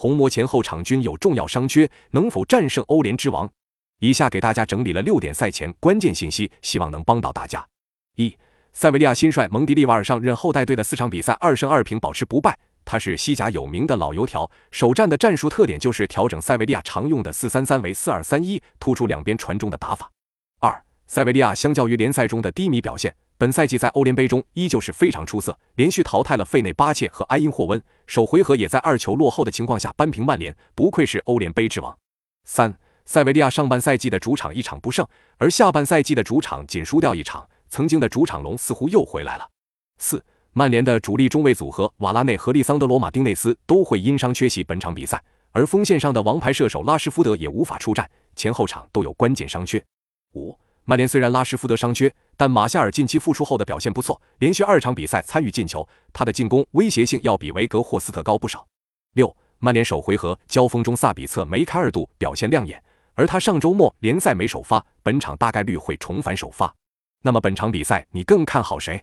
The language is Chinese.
红魔前后场均有重要伤缺，能否战胜欧联之王？以下给大家整理了六点赛前关键信息，希望能帮到大家。一、塞维利亚新帅蒙迪利瓦尔上任后带队的四场比赛二胜二平，保持不败。他是西甲有名的老油条，首战的战术特点就是调整塞维利亚常用的四三三为四二三一，突出两边传中的打法。二、塞维利亚相较于联赛中的低迷表现，本赛季在欧联杯中依旧是非常出色，连续淘汰了费内巴切和埃因霍温，首回合也在二球落后的情况下扳平曼联，不愧是欧联杯之王。三、塞维利亚上半赛季的主场一场不胜，而下半赛季的主场仅输掉一场，曾经的主场龙似乎又回来了。四。曼联的主力中卫组合瓦拉内和利桑德罗马丁内斯都会因伤缺席本场比赛，而锋线上的王牌射手拉什福德也无法出战，前后场都有关键伤缺。五，曼联虽然拉什福德伤缺，但马夏尔近期复出后的表现不错，连续二场比赛参与进球，他的进攻威胁性要比维格霍斯特高不少。六，曼联首回合交锋中萨比策梅开二度，表现亮眼，而他上周末联赛没首发，本场大概率会重返首发。那么本场比赛你更看好谁？